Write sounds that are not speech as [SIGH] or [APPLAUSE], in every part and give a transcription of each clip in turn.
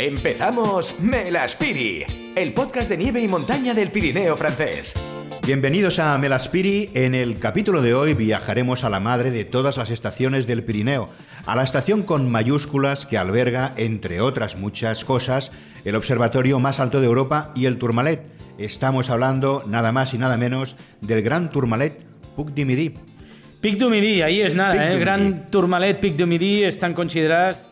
Empezamos Melaspiri, el podcast de nieve y montaña del Pirineo francés. Bienvenidos a Melaspiri. En el capítulo de hoy viajaremos a la madre de todas las estaciones del Pirineo, a la estación con mayúsculas que alberga, entre otras muchas cosas, el observatorio más alto de Europa y el Tourmalet. Estamos hablando nada más y nada menos del Gran Tourmalet Puc du Midi. Pic du Midi, ahí es nada, Pic ¿eh? el Gran. Tourmalet, Pic du Midi están consideradas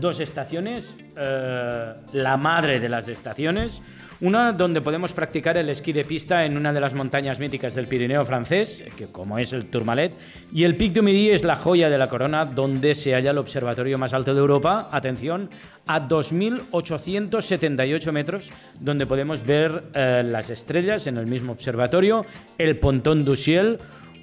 dos estaciones, eh, la madre de las estaciones. Una donde podemos practicar el esquí de pista en una de las montañas míticas del Pirineo francés, que como es el Tourmalet, y el Pic du Midi es la joya de la corona donde se halla el observatorio más alto de Europa, atención, a 2.878 metros, donde podemos ver eh, las estrellas en el mismo observatorio, el Pontón du Ciel,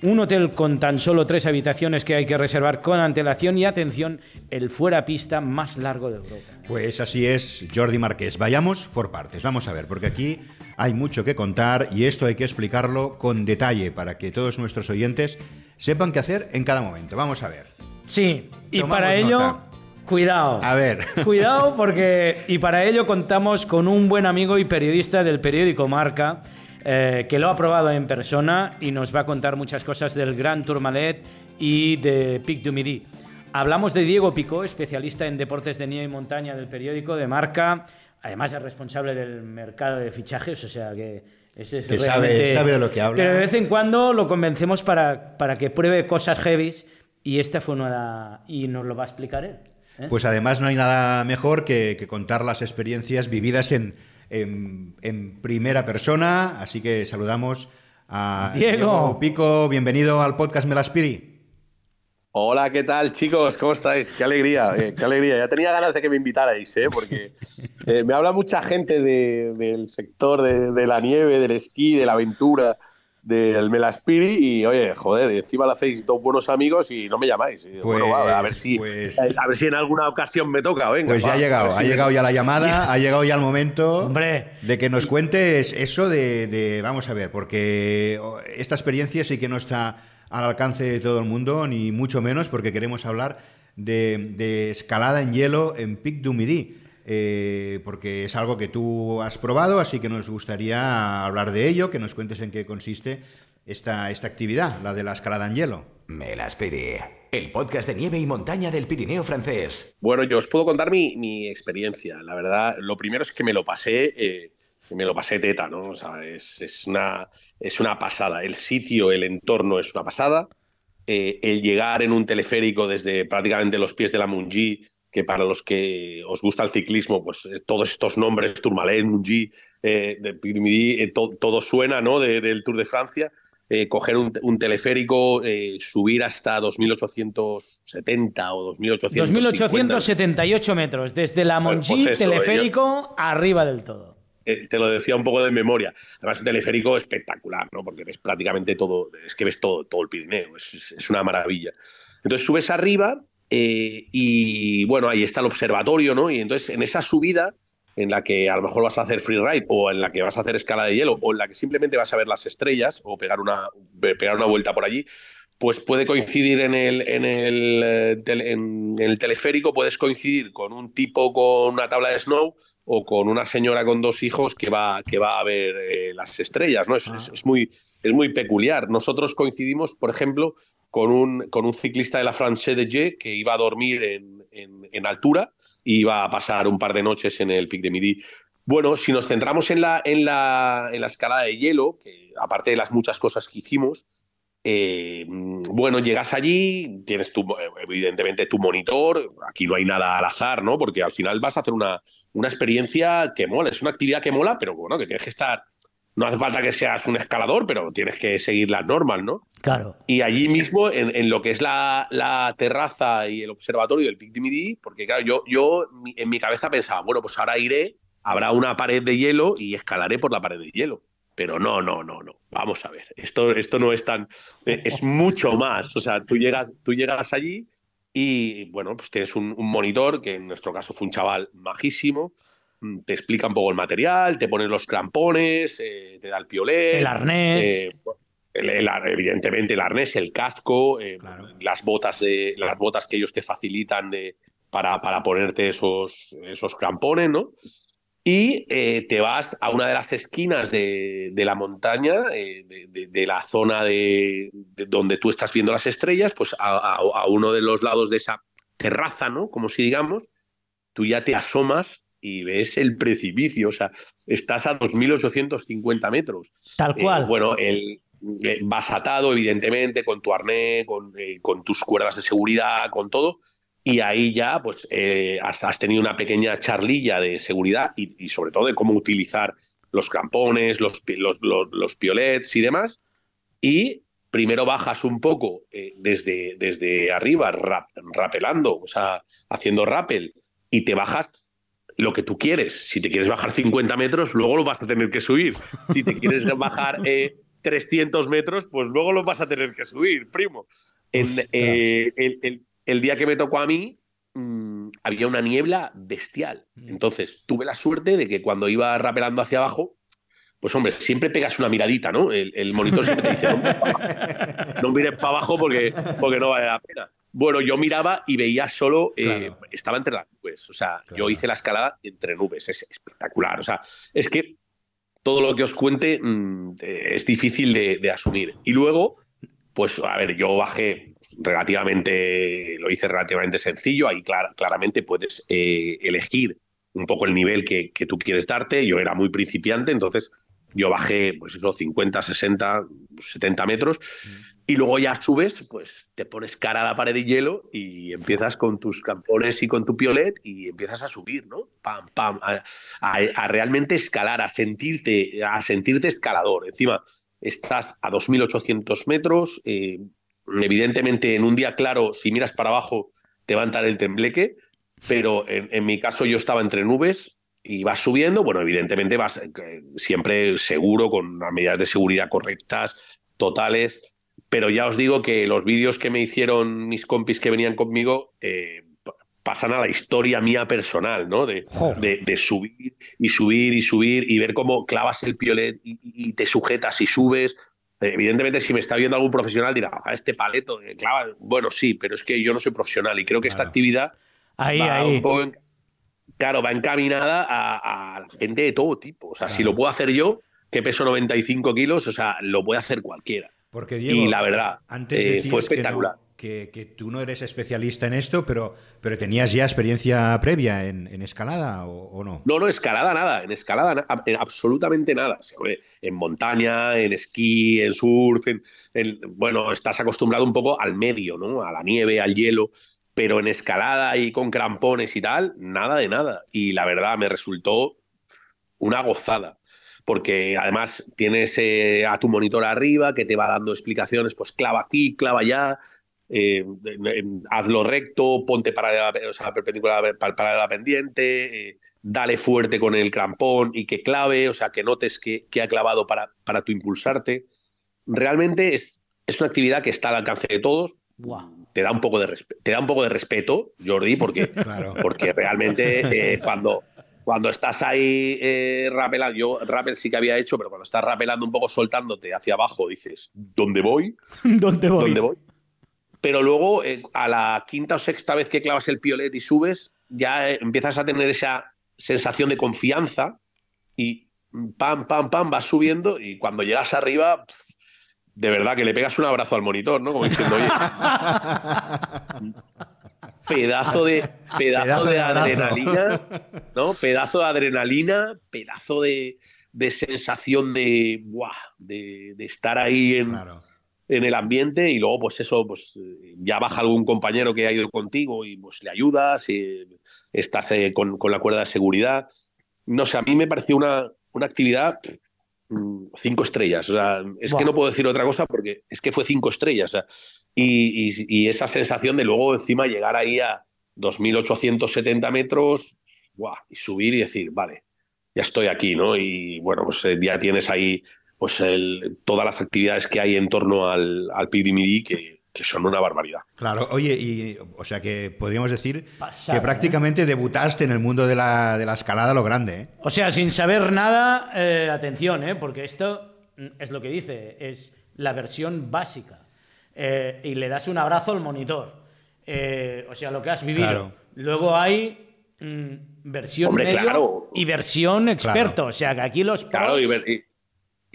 un hotel con tan solo tres habitaciones que hay que reservar con antelación y atención, el fuera pista más largo de Europa. Pues así es, Jordi Marqués. Vayamos por partes. Vamos a ver, porque aquí hay mucho que contar y esto hay que explicarlo con detalle para que todos nuestros oyentes sepan qué hacer en cada momento. Vamos a ver. Sí, y Tomamos para ello, nota. cuidado. A ver. Cuidado porque, y para ello contamos con un buen amigo y periodista del periódico Marca, eh, que lo ha probado en persona y nos va a contar muchas cosas del Gran Tourmalet y de Pic du Midi. Hablamos de Diego Picó, especialista en deportes de nieve y montaña del periódico de Marca, además es responsable del mercado de fichajes, o sea que ese es Que sabe- realmente- sabe de lo que habla. Pero de vez en cuando lo convencemos para, para que pruebe cosas heavies y esta fue una... y nos lo va a explicar él. ¿eh? Pues además no hay nada mejor que, que contar las experiencias vividas en, en- en primera persona. Así que saludamos a Diego. Pico. Bienvenido al podcast Melaspiri. Hola, ¿qué tal, chicos? ¿Cómo estáis? Qué alegría, eh, qué alegría. Ya tenía ganas de que me invitarais, ¿eh? porque eh, me habla mucha gente de- del sector de, de la nieve, del esquí, de la aventura, del Melaspiri y, oye, joder, encima lo hacéis dos buenos amigos y no me llamáis. Y, bueno, va, a ver si, pues- a ver si en alguna ocasión me toca, venga. Pues ya va, ha llegado, ha si me- llegado ya la llamada, [LAUGHS] ha llegado ya el momento Hombre. de que nos cuentes eso de, de- vamos a ver, porque esta experiencia sí que no está al alcance de todo el mundo, ni mucho menos, porque queremos hablar de, de escalada en hielo en Pic du Midi, eh, porque es algo que tú has probado, así que nos gustaría hablar de ello, que nos cuentes en qué consiste esta, esta actividad, la de la escalada en hielo. Melaspiri, el podcast de nieve y montaña del Pirineo francés. Bueno, yo os puedo contar mi, mi experiencia. La verdad, lo primero es que me lo pasé, eh, me lo pasé teta, ¿no? O sea, es, es una, es una pasada. El sitio, el entorno es una pasada. Eh, el llegar en un teleférico desde prácticamente los pies de la Mungi, que para los que os gusta el ciclismo, pues eh, todos estos nombres, Tourmalet, Mungi, eh, eh, to- todo suena, ¿no? De- del Tour de Francia. Eh, coger un, un teleférico, eh, subir hasta 2870 o 2850. 2.878 metros, desde la Monchi, pues eso, teleférico, arriba del todo. Eh, te lo decía un poco de memoria. Además, un teleférico espectacular, ¿no? Porque ves prácticamente todo, es que ves todo, todo el Pirineo, es- es una maravilla. Entonces subes arriba eh, y bueno, ahí está el observatorio, ¿no? Y entonces en esa subida, en la que a lo mejor vas a hacer freeride o en la que vas a hacer escala de hielo o en la que simplemente vas a ver las estrellas o pegar una, pegar una vuelta por allí, pues puede coincidir en el, en, el, eh, en el teleférico, puedes coincidir con un tipo con una tabla de snow o con una señora con dos hijos que va, que va a ver eh, las estrellas, ¿no? Es, es- es muy, es muy peculiar. Nosotros coincidimos, por ejemplo, con un, con un ciclista de la France de G que iba a dormir en, en- altura y iba a pasar un par de noches en el Pic de Midi. Bueno, si nos centramos en la, en la, en la escalada de hielo, aparte de las muchas cosas que hicimos, eh, bueno, llegas allí, tienes tu, evidentemente tu monitor, aquí no hay nada al azar, ¿no? Porque al final vas a hacer una, una experiencia que mola, es una actividad que mola, pero bueno, que tienes que estar, no hace falta que seas un escalador, pero tienes que seguir las normas, ¿no? Claro. Y allí mismo, en, en lo que es la, la terraza y el observatorio del Pic de Midi, porque claro, yo, yo en mi cabeza pensaba, bueno, pues ahora iré, habrá una pared de hielo y escalaré por la pared de hielo. Pero no, no, no, no. Vamos a ver. Esto, esto no es tan. eh, Es mucho más. O sea, tú llegas, tú llegas allí y, bueno, pues tienes un, un monitor, que en nuestro caso fue un chaval majísimo. Mm, Te explica un poco el material, te pones los crampones, eh, te da el piolet. El arnés. eh, el- el ar- evidentemente el arnés, el casco, eh, Claro. las botas de las botas que ellos te facilitan de, para, para ponerte esos, esos crampones, ¿no? Y te vas a una de las esquinas de, de la montaña, de, de, la zona de, donde tú estás viendo las estrellas, pues a, a, a, uno de los lados de esa terraza, ¿no? Como si digamos, tú ya te asomas y ves el precipicio, o sea, estás a 2.850 metros. Tal cual. Eh, bueno, el, vas atado, evidentemente, con tu arnés, con, con tus cuerdas de seguridad, con todo y ahí ya pues eh, has, has, tenido una pequeña charlilla de seguridad y, y, sobre todo de cómo utilizar los crampones, los, los, los, los piolets y demás. Y primero bajas un poco eh, desde, desde arriba, rap, rapelando, o sea, haciendo rappel, y te bajas lo que tú quieres. Si te quieres bajar 50 metros, luego lo vas a tener que subir. Si te quieres [LAUGHS] bajar eh, 300 metros, pues luego lo vas a tener que subir, primo. En, eh, el, el, el día que me tocó a mí, mmm, había una niebla bestial. Entonces, tuve la suerte de que cuando iba rapelando hacia abajo, pues hombre, siempre pegas una miradita, ¿no? El, el monitor siempre te dice, no mires para abajo, no mires para abajo porque, porque no vale la pena. Bueno, yo miraba y veía solo, eh, claro. estaba entre las nubes. O sea, claro. yo hice la escalada entre nubes. Es espectacular. O sea, es que todo lo que os cuente mmm, es difícil de, de asumir. Y luego, pues, a ver, yo bajé relativamente, lo hice relativamente sencillo, ahí clar, claramente puedes eh, elegir un poco el nivel que, que, tú quieres darte, yo era muy principiante, entonces yo bajé, pues eso, 50, 60, 70 metros, y luego ya subes, pues te pones cara a la pared de hielo y empiezas con tus campones y con tu piolet y empiezas a subir, ¿no? Pam, pam, a, a, a realmente escalar, a sentirte, a sentirte escalador. Encima, estás a 2.800 metros, eh, Evidentemente, en un día claro, si miras para abajo, te va a entrar el tembleque, pero en, en mi caso yo estaba entre nubes y vas subiendo. Bueno, evidentemente vas eh, siempre seguro, con las medidas de seguridad correctas, totales. Pero ya os digo que los vídeos que me hicieron mis compis que venían conmigo eh, pasan a la historia mía personal, ¿no? De, de, de, subir y subir y subir y ver cómo clavas el piolet y, y te sujetas y subes. Evidentemente, si me está viendo algún profesional, dirá, ah, este paleto, claro, bueno, sí, pero es que yo no soy profesional y creo que claro. esta actividad ahí, va ahí. un poco, en, claro, va encaminada a, a, la gente de todo tipo. O sea, claro. si lo puedo hacer yo, que peso 95 kilos, o sea, lo puede hacer cualquiera. Porque, Diego, y la verdad, antes eh, fue espectacular. Que, no, que, que, tú no eres especialista en esto, pero, pero tenías ya experiencia previa en, en escalada o, o, no? No, no, escalada nada, en escalada en absolutamente nada. En montaña, en esquí, en surf, en, en, bueno, estás acostumbrado un poco al medio, ¿no? A la nieve, al hielo, pero en escalada y con crampones y tal, nada de nada. Y la verdad me resultó una gozada porque además tienes eh, a tu monitor arriba que te va dando explicaciones, pues clava aquí, clava allá, eh, hazlo recto, ponte para o sea, perpendicular para la pendiente, eh, dale fuerte con el crampón y que clave, o sea, que notes que, que ha clavado para, para tu impulsarte. Realmente es, es, una actividad que está al alcance de todos. Wow. Te da un poco de te da un poco de respeto, Jordi, porque, [LAUGHS] claro. porque realmente eh, cuando cuando estás ahí eh, rapelando, yo rappel sí que había hecho, pero cuando estás rapelando un poco soltándote hacia abajo, dices, ¿dónde voy? [LAUGHS] ¿Dónde voy? ¿Dónde voy? Pero luego, eh, a la quinta o sexta vez que clavas el piolet y subes, ya eh, empiezas a tener esa sensación de confianza y pam, pam, pam, vas subiendo y cuando llegas arriba, de verdad que le pegas un abrazo al monitor, ¿no? Como diciendo, oye. [LAUGHS] pedazo de pedazo, pedazo de, de adrenalina, ¿no? Pedazo de adrenalina, pedazo de, de sensación de, ¡buah! de, de estar ahí en, claro. en, el ambiente y luego, pues eso, pues ya baja algún compañero que ha ido contigo y pues le ayudas, y estás eh, con, con, la cuerda de seguridad. No sé, a mí me pareció una, una actividad cinco estrellas. O sea, es wow. que no puedo decir otra cosa porque es que fue cinco estrellas. O sea, y, y, y, esa sensación de luego encima llegar ahí a 2.870 metros ¡guau! y subir y decir, vale, ya estoy aquí, ¿no? Y bueno, pues eh, ya tienes ahí pues el, todas las actividades que hay en torno al, al PDMD que, que son una barbaridad. Claro, oye, y o sea que podríamos decir que prácticamente ¿eh? debutaste en el mundo de la, de la escalada a lo grande. ¿eh? O sea, sin saber nada, eh, atención, ¿eh? porque esto es lo que dice, es la versión básica eh, y le das un abrazo al monitor. eh, o sea, lo que has vivido. Claro. Luego hay mm, versión Hombre, medio claro. y versión experto. O sea, que aquí los Claro, pros- y, ver- y-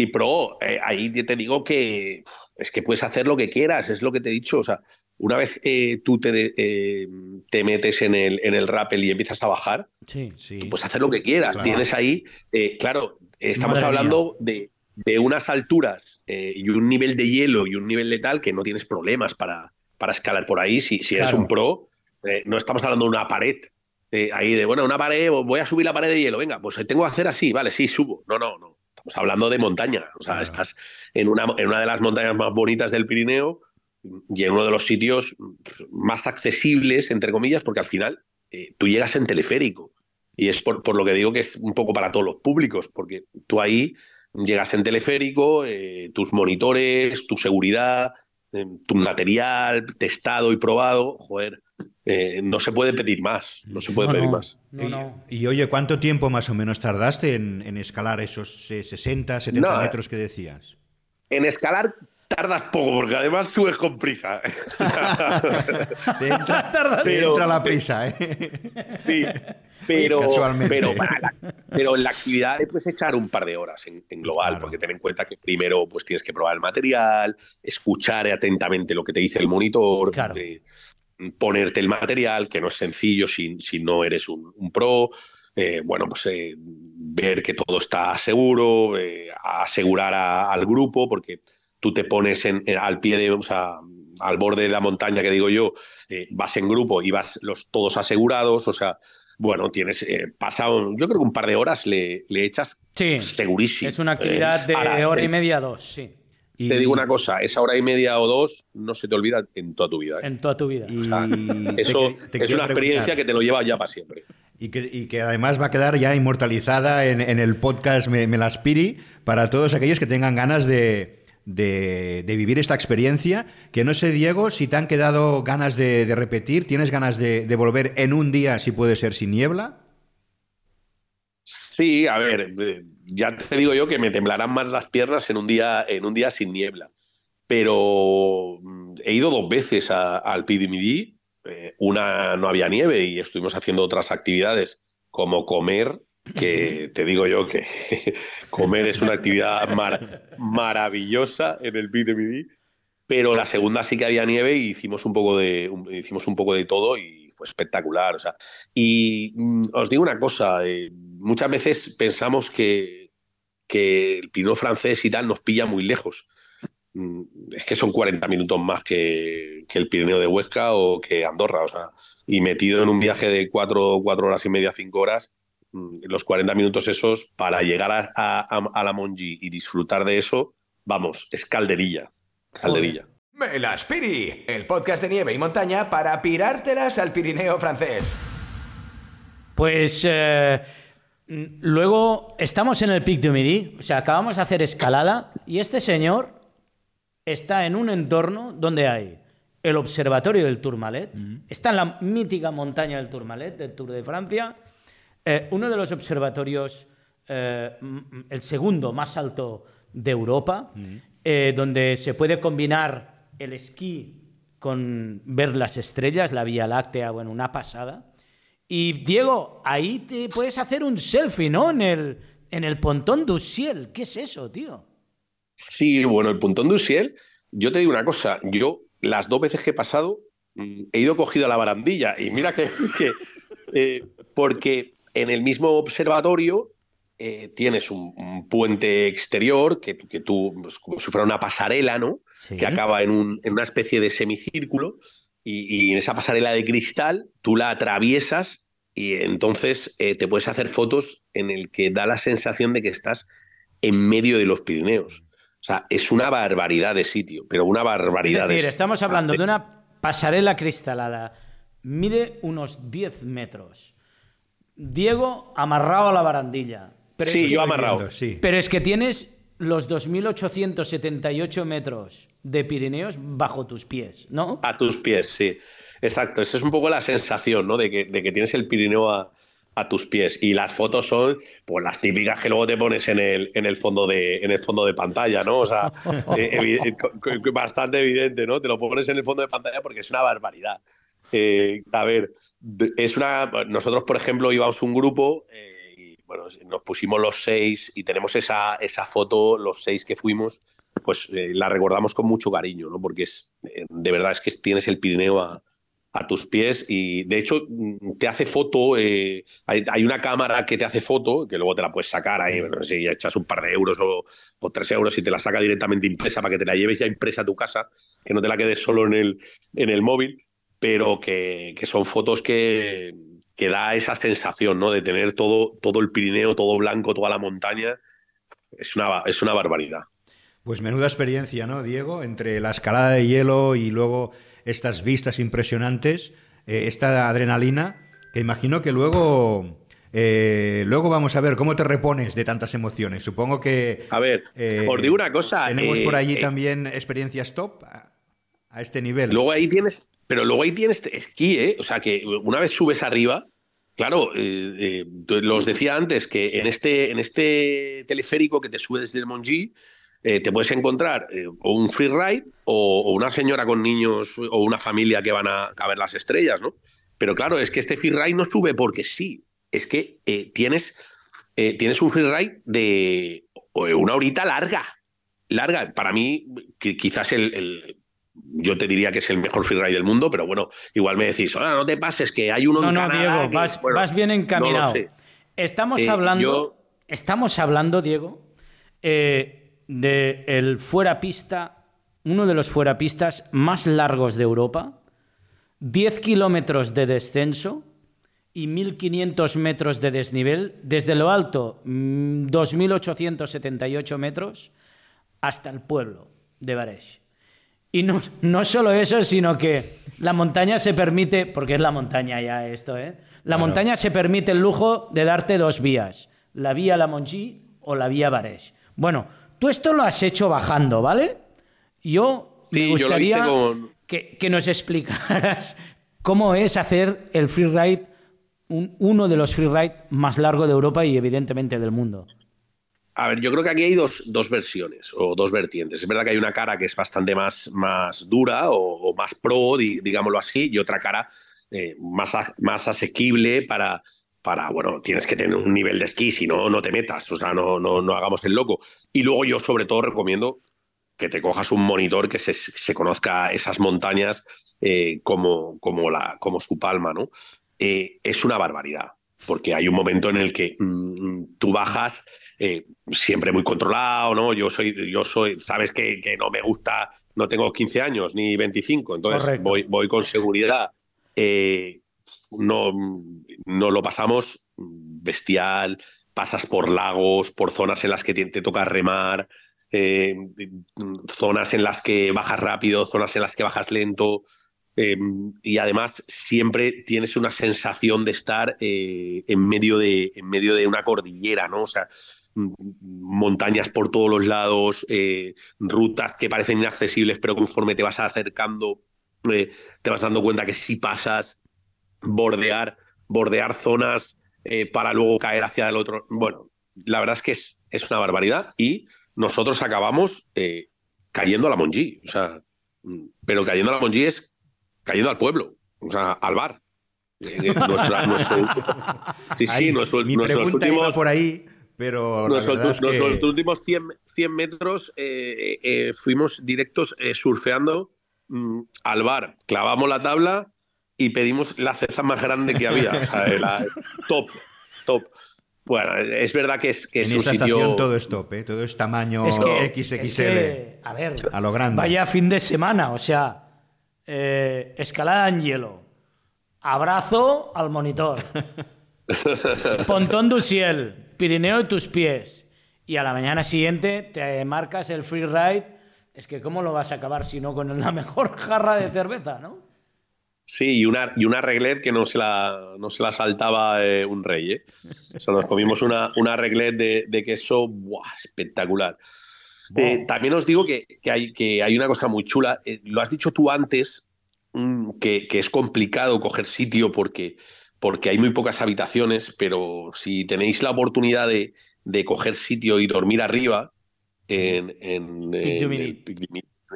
y pro, eh, ahí te digo que es que puedes hacer lo que quieras, es lo que te he dicho. O sea, una vez eh, tú te, de- eh, te metes en el, en el rappel y empiezas a bajar, Sí. Sí. pues hacer lo que quieras. Claro. Tienes ahí, eh, claro, estamos Madre hablando de, de unas alturas eh, y un nivel de hielo y un nivel de tal que no tienes problemas para, para escalar por ahí. Si, si eres Claro. un pro, eh, no estamos hablando de una pared. eh, ahí de, bueno, una pared, voy a subir la pared de hielo, venga, pues tengo que hacer así, vale, sí, subo. No, no, no. Estamos hablando de montaña. O sea, Claro. estás en una, en una de las montañas más bonitas del Pirineo y en uno de los sitios más accesibles, entre comillas, porque al final eh, tú llegas en teleférico. Y es por, por lo que digo que es un poco para todos los públicos, porque tú ahí llegas en teleférico, eh, tus monitores, tu seguridad, eh, tu material testado y probado, joder, eh, no se puede pedir más, no se puede No, pedir no. más. No, y, no. y, oye, ¿cuánto tiempo más o menos tardaste en, en escalar esos eh, 60, 70 No, eh. metros que decías? En escalar tardas poco, porque además subes con prisa. [LAUGHS] Te entra, [LAUGHS] Tardas- te entra la prisa, ¿eh? Sí, pero, [LAUGHS] pero, para la- pero en la actividad le puedes echar un par de horas en, en global, Claro. porque ten en cuenta que primero pues, tienes que probar el material, escuchar atentamente lo que te dice el monitor, Claro. eh, ponerte el material, que no es sencillo si, si no eres un, un pro. eh, bueno, pues eh, ver que todo está seguro, eh, asegurar a- al grupo, porque tú te pones en- en- al pie de, o sea, al borde de la montaña, que digo yo, vas en grupo y vas los, todos asegurados, o sea, bueno, tienes eh, pasado, yo creo que un par de horas le, le echas Sí. segurísimo. Es una actividad de hora y media, dos, sí. Y, Te digo una cosa, esa hora y media o dos no se te olvida en toda tu vida. ¿eh? En toda tu vida. y Eso te es una experiencia preguntar, que te lo lleva ya para siempre. Y que, y que además va a quedar ya inmortalizada en, en el podcast Me, Me las Piri para todos aquellos que tengan ganas de, de- de vivir esta experiencia. Que no sé, Diego, si te han quedado ganas de, de repetir, ¿tienes ganas de, de volver en un día, si puede ser sin niebla? Sí, a ver, eh, ya te digo yo que me temblarán más las piernas en un día, en un día sin niebla. Pero mm, he ido dos veces al PDMD. eh, una no había nieve y estuvimos haciendo otras actividades como comer, que te digo yo que [LAUGHS] comer es una actividad mar- maravillosa en el PDMD. Pero la segunda sí que había nieve y hicimos un poco de, un- hicimos un poco de todo y fue espectacular. O sea, y mm, os digo una cosa, eh, muchas veces pensamos que, que el Pinot francés y tal nos pilla muy lejos. Mm, Es que son 40 minutos más que, que el Pirineo de Huesca o que Andorra. O sea, y metido en un viaje de cuatro, cuatro horas y media, cinco horas, mm, los 40 minutos esos para llegar a, a- a la Monji y disfrutar de eso, vamos, es calderilla. Calderilla. Me las Piri, el podcast de nieve y montaña para pirártelas al Pirineo francés. Pues eh, luego estamos en el Pic du Midi, o sea, acabamos de hacer escalada y este señor está en un entorno donde hay el observatorio del Tourmalet, está en la mítica montaña del Tourmalet, del Tour de Francia, eh, uno de los observatorios, eh, el segundo más alto de Europa, eh, donde se puede combinar el esquí con ver las estrellas, la Vía Láctea, bueno, una pasada. Y Diego, ahí te puedes hacer un selfie, ¿no? En el, en el pontón du ciel. ¿Qué es eso, tío? Sí, bueno, el puntón de Usiel, yo te digo una cosa, yo las dos veces que he pasado mm, he ido cogido a la barandilla y mira que, [LAUGHS] que, eh, porque en el mismo observatorio eh, tienes un, un puente exterior que, que tú, pues, como si fuera una pasarela, ¿no? Sí. Que acaba en, un- en una especie de semicírculo y, y en esa pasarela de cristal tú la atraviesas y entonces eh, te puedes hacer fotos en el que da la sensación de que estás en medio de los Pirineos. O sea, es una barbaridad de sitio, pero una Es barbaridad decir, de estamos hablando de una pasarela cristalada. Mide unos 10 metros. Diego amarrado a la barandilla. Pero Sí, es yo amarrado. Sí. Pero es que tienes los 2.878 metros de Pirineos bajo tus pies, ¿no? A tus pies, sí. Exacto. Esa es un poco la sensación, ¿no? De que, de que tienes el Pirineo a, a tus pies. Y las fotos son, pues, las típicas que luego te pones en el, en el, fondo, de, en el fondo de pantalla, ¿no? O sea, [LAUGHS] eh, co- bastante evidente, ¿no? Te lo pones en el fondo de pantalla porque es una barbaridad. Eh, a ver, es una. Nosotros, por ejemplo, íbamos un grupo eh, bueno, nos pusimos los seis y tenemos esa, esa foto, los seis que fuimos, pues eh, la recordamos con mucho cariño, ¿no? Porque es, de verdad es que tienes el Pirineo a, a tus pies y de hecho mm, te hace foto, hay, hay, una cámara que te hace foto, que luego te la puedes sacar ahí, no sé si echas un par de euros o, o, tres euros y te la saca directamente impresa para que te la lleves ya impresa a tu casa, que no te la quedes solo en el, en el móvil pero que, son fotos que, que, da esa sensación ¿no? de tener todo, todo el Pirineo, todo blanco, toda la montaña. Es una, es una barbaridad. Pues menuda experiencia, ¿no, Diego? Entre la escalada de hielo y luego estas vistas impresionantes, eh, esta adrenalina, que imagino que luego, eh, luego vamos a ver cómo te repones de tantas emociones. Supongo que... A ver, eh, os digo una cosa. Tenemos por allí también experiencias top a, a este nivel. Luego ahí tienes, pero luego ahí tienes esquí, ¿eh? O sea, que una vez subes arriba, claro, eh, eh, los decía antes que en este, en este teleférico que te sube desde el Monji, eh, te puedes encontrar o un free ride o, una señora con niños o una familia que van a, ver las estrellas, ¿no? Pero claro, es que este free ride no sube porque sí. Es que tienes, tienes un free ride de una horita larga. Larga. Para mí, quizás el yo te diría que es el mejor freeride del mundo, pero bueno, igual me decís, ahora no te pases, que hay uno no, en no, Diego, vas, bien encaminado. estamos, eh, hablando, estamos hablando, Diego, eh, de el fuera pista, uno de los fuerapistas más largos de Europa, 10 kilómetros de descenso y 1.500 metros de desnivel, desde lo alto, 2.878 mm, metros, hasta el pueblo de Baresh. Y no, no solo eso, sino que la montaña se permite, porque es la montaña ya esto, ¿eh? La montaña se permite el lujo de darte dos vías, la vía La Monchi o la vía Baresh. Bueno, tú esto lo has hecho bajando, ¿vale? Yo me gustaría que, que, nos explicaras [LAUGHS] cómo es hacer el freeride, un, uno de los freeride más largos de Europa y evidentemente del mundo. A ver, yo creo que aquí hay dos, dos, versiones o dos vertientes. Es verdad que hay una cara que es bastante más, más dura o, más pro, digámoslo así, y otra cara eh, más, más asequible para, para, bueno, tienes que tener un nivel de esquí, si no, no te metas, o sea, no, no, no hagamos el loco. Y luego yo sobre todo recomiendo que te cojas un monitor que se, se conozca esas montañas eh, como, como, la, como su palma, ¿no? Eh, es una barbaridad, porque hay un momento en el que mm, tú bajas eh, siempre muy controlado, ¿no? Yo soy, yo soy, sabes que, que, no me gusta, no tengo 15 años ni 25, entonces voy, voy con seguridad. Eh, no, no lo pasamos bestial, pasas por lagos, por zonas en las que te, toca remar, eh, zonas en las que bajas rápido, zonas en las que bajas lento. y además siempre tienes una sensación de estar en, medio de, en medio de una cordillera, ¿no? O sea, montañas por todos los lados, eh, rutas que parecen inaccesibles, pero conforme te vas acercando, eh, te vas dando cuenta que si pasas, bordear, bordear zonas eh, para luego caer hacia el otro. Bueno, la verdad es que es, es una barbaridad y nosotros acabamos cayendo a la Monji, o sea, pero cayendo a la Monji es cayendo al pueblo, o sea, al bar. nuestro, [LAUGHS] sí, sí, nuestro, mi pregunta iba por ahí pero nuestros últimos 100, metros eh, eh, fuimos directos eh, surfeando mm, al bar, clavamos la tabla y pedimos la ceza más grande que había. top, top. Bueno, es verdad que es que en esta estación todo es top, todo es tamaño XXL. a ver, a lo grande. Vaya fin de semana, o sea, escalada en hielo, abrazo al monitor, [LAUGHS] pontón du ciel, Pirineo de tus pies y a la mañana siguiente te marcas el free ride, es que ¿cómo lo vas a acabar si no con la [LAUGHS] mejor jarra de cerveza, no? Sí, y una, y una reglet que no se la, no se la saltaba eh, un rey. ¿eh? nos comimos una, una reglet de, queso ¡buah! espectacular. Eh, también os digo que, hay, que hay una cosa muy chula. Eh, lo has dicho tú antes, mm, que, que, es complicado coger sitio porque porque hay muy pocas habitaciones, pero si tenéis la oportunidad de, coger sitio y dormir arriba en, en, en, el,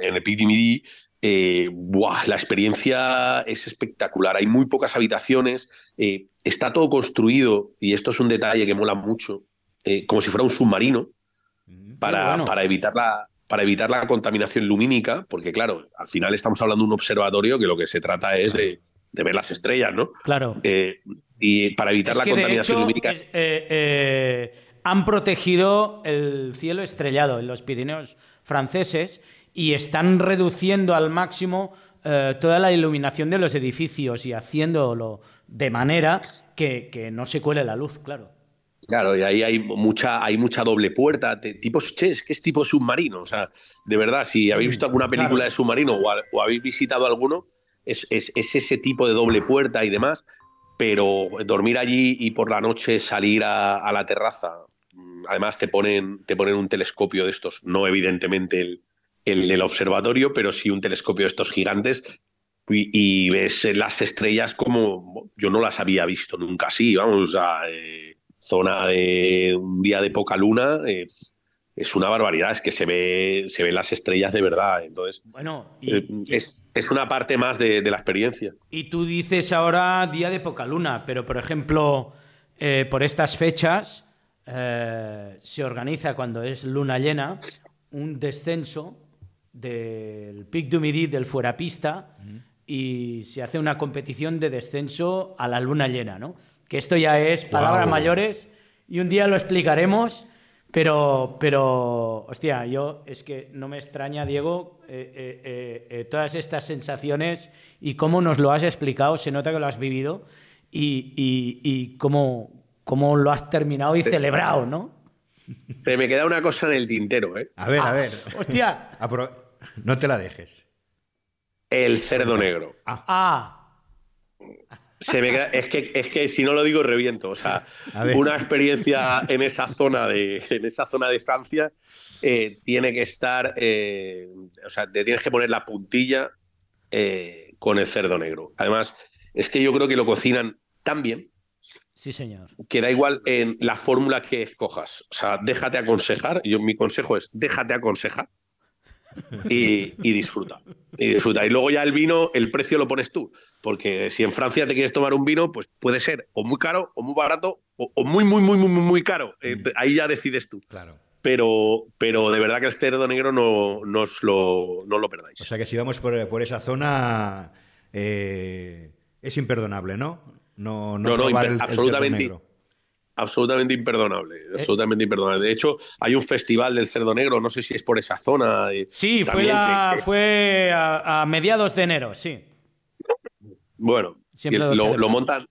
en eh, buah, la experiencia es espectacular. Hay muy pocas habitaciones, eh, está todo construido, y esto es un detalle que mola mucho, eh, como si fuera un submarino, para, bueno. para, evitar la, para evitar la contaminación lumínica, porque claro, al final estamos hablando de un observatorio que lo que se trata es de, de ver las estrellas, ¿no? Claro. Eh, y para evitar Es la contaminación hecho, lumínica. es- eh, eh, han protegido el cielo estrellado en los Pirineos franceses y están reduciendo al máximo toda la iluminación de los edificios y haciéndolo de manera que, que no se cuele la luz, claro. Claro, y ahí hay mucha, hay mucha doble puerta, de tipo, che, es que es tipo submarino. O sea, de verdad, si habéis visto alguna película claro. de submarino o habéis visitado alguno, es, es- es ese tipo de doble puerta y demás. Pero dormir allí y por la noche salir a, a la terraza, mm, además te ponen, te ponen un telescopio de estos, no evidentemente el, el del observatorio, pero sí un telescopio de estos gigantes. Y, y ves las estrellas como yo no las había visto nunca así, vamos, sea, eh, zona de un día de poca luna, eh, es una barbaridad, es que se ve, se ven las estrellas de verdad. Entonces, Bueno, y, eh, es, es una parte más de, de la experiencia. y tú dices ahora día de poca luna, pero por ejemplo, eh, por estas fechas eh, se organiza cuando es luna llena un descenso del Pic du Midi del fuerapista y se hace una competición de descenso a la luna llena, ¿no? Que esto ya es palabras mayores y un día lo explicaremos, pero, pero, hostia, yo es que no me extraña, Diego, eh, eh, eh, eh, todas estas sensaciones y cómo nos lo has explicado, se nota que lo has vivido y, y- y cómo, cómo lo has terminado y celebrado, ¿no? Pero me queda una cosa en el tintero, ¿eh? A ver, a ver. Hostia, [LAUGHS] Apro- No te la dejes. El cerdo negro. ah, Se me queda- es, que, es que si no lo digo reviento. O sea, una experiencia en esa zona de, en esa zona de Francia eh, tiene que estar, eh, o sea, te tienes que poner la puntilla eh, con el cerdo negro. Además, es que yo creo que lo cocinan tan bien sí señor. que da igual en la fórmula que escojas. O sea, déjate aconsejar. Yo, mi consejo es déjate aconsejar y, y disfruta. Y disfruta. Y luego ya el vino, el precio lo pones tú. Porque si en Francia te quieres tomar un vino, pues puede ser o muy caro, o muy barato, o, o muy, muy, muy, muy, muy, muy caro. Eh, te- ahí ya decides tú. Claro. Pero, pero de verdad que el cerdo negro no, no os lo, no lo perdáis. O sea que si vamos por, por esa zona, eh, es imperdonable, ¿no? No, no, No, imper- el- absolutamente. Absolutamente imperdonable. Absolutamente imperdonable. De hecho, hay un festival del cerdo negro, no sé si es por esa zona. eh, Sí, fue, la- que- fue a, a mediados de enero, sí. Bueno, lo lo, lo montan,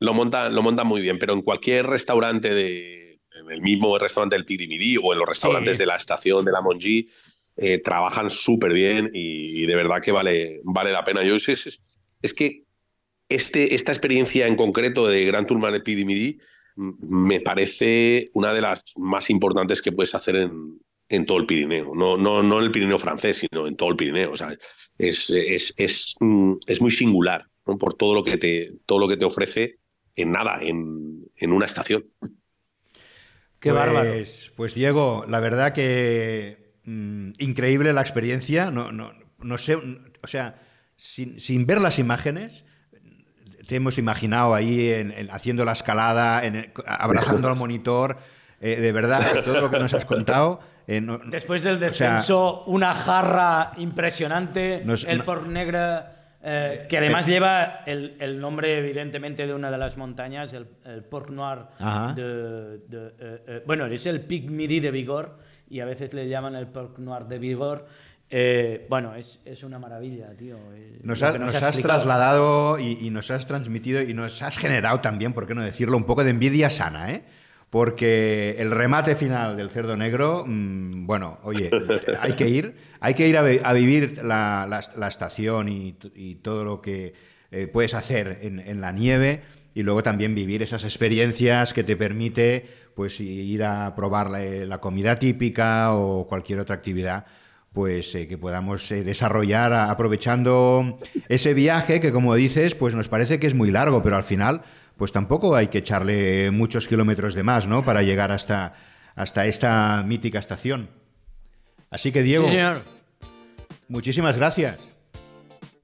lo montan, lo montan muy bien, pero en cualquier restaurante de, en el mismo restaurante del Pidi Midi o en los restaurantes Sí. de la estación de la Monji, eh, trabajan súper bien y, y de verdad que vale, vale la pena. Yo es, es, es que este, esta experiencia en concreto de Gran Midi m- me parece una de las más importantes que puedes hacer en, en todo el Pirineo. No, no, no en el Pirineo francés, sino en todo el Pirineo. O sea, es, es, es, mm, es muy singular ¿no? por todo lo, que te, todo lo que te ofrece en nada, en, en una estación. Qué pues, bárbaro. Pues Diego, la verdad que mm, increíble la experiencia. No, no, no sé, o sea, sin, sin ver las imágenes, te hemos imaginado ahí en- en- haciendo la escalada, en abrazando al monitor. eh, de verdad, todo lo que nos has contado. eh, no- Después del o sea, descenso, una jarra impresionante, Nos- el Port Negre, eh, que además lleva el, el nombre, evidentemente, de una de las montañas, el, el Port Noir. De- de- eh, eh, bueno, es el Pic Midi de Vigor, y a veces le llaman el Port Noir de Vigor. Eh, bueno, es, es una maravilla, tío. eh, Nos, ha- has trasladado y, y nos has transmitido y nos has generado también, por qué no decirlo, un poco de envidia sana, ¿eh? Porque el remate final del cerdo negro, mm, bueno, oye, [LAUGHS] hay que ir, hay que ir a, vi- a vivir la, la- la estación y, y todo lo que eh, puedes hacer en, en la nieve y luego también vivir esas experiencias que te permite pues ir a probar la, la comida típica o cualquier otra actividad pues eh, que podamos eh, desarrollar a- aprovechando ese viaje que como dices pues nos parece que es muy largo pero al final pues tampoco hay que echarle muchos kilómetros de más no para llegar hasta hasta esta mítica estación así que Diego señor. muchísimas gracias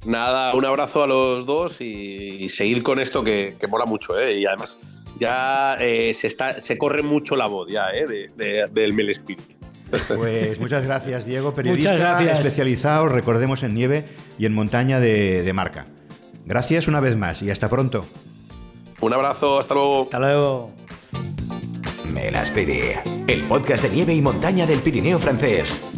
Nada, un abrazo a los dos y, seguir con esto que, mola mucho, ¿eh? Y además ya eh, se, está, se corre mucho la voz ya, ¿eh? del Mel Spirit. Pues muchas gracias, Diego, periodista especializado, recordemos, en nieve y en montaña de, marca. Gracias una vez más y hasta pronto. Un abrazo, hasta luego. Hasta luego. Melaspirit, el podcast de nieve y montaña del Pirineo francés.